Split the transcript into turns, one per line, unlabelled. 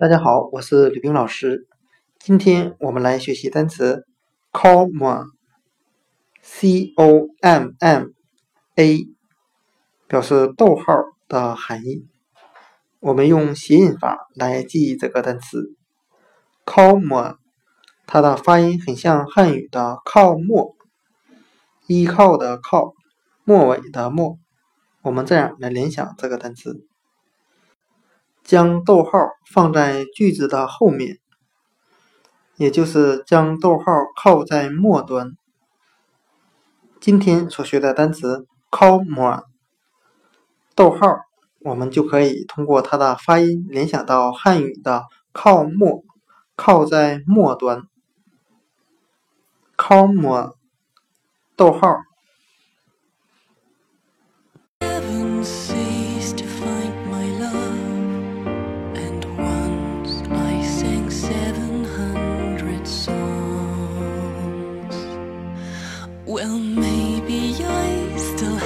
大家好，我是吕冰老师。今天我们来学习单词 comma，c o m m a，表示逗号的含义。我们用谐音法来记忆这个单词 comma，它的发音很像汉语的靠末，依靠的靠，末尾的末。我们这样来联想这个单词。将逗号放在句子的后面，也就是将逗号靠在末端。今天所学的单词 comma，逗号，我们就可以通过它的发音联想到汉语的靠末，靠在末端。comma，逗号。
Well, maybe I still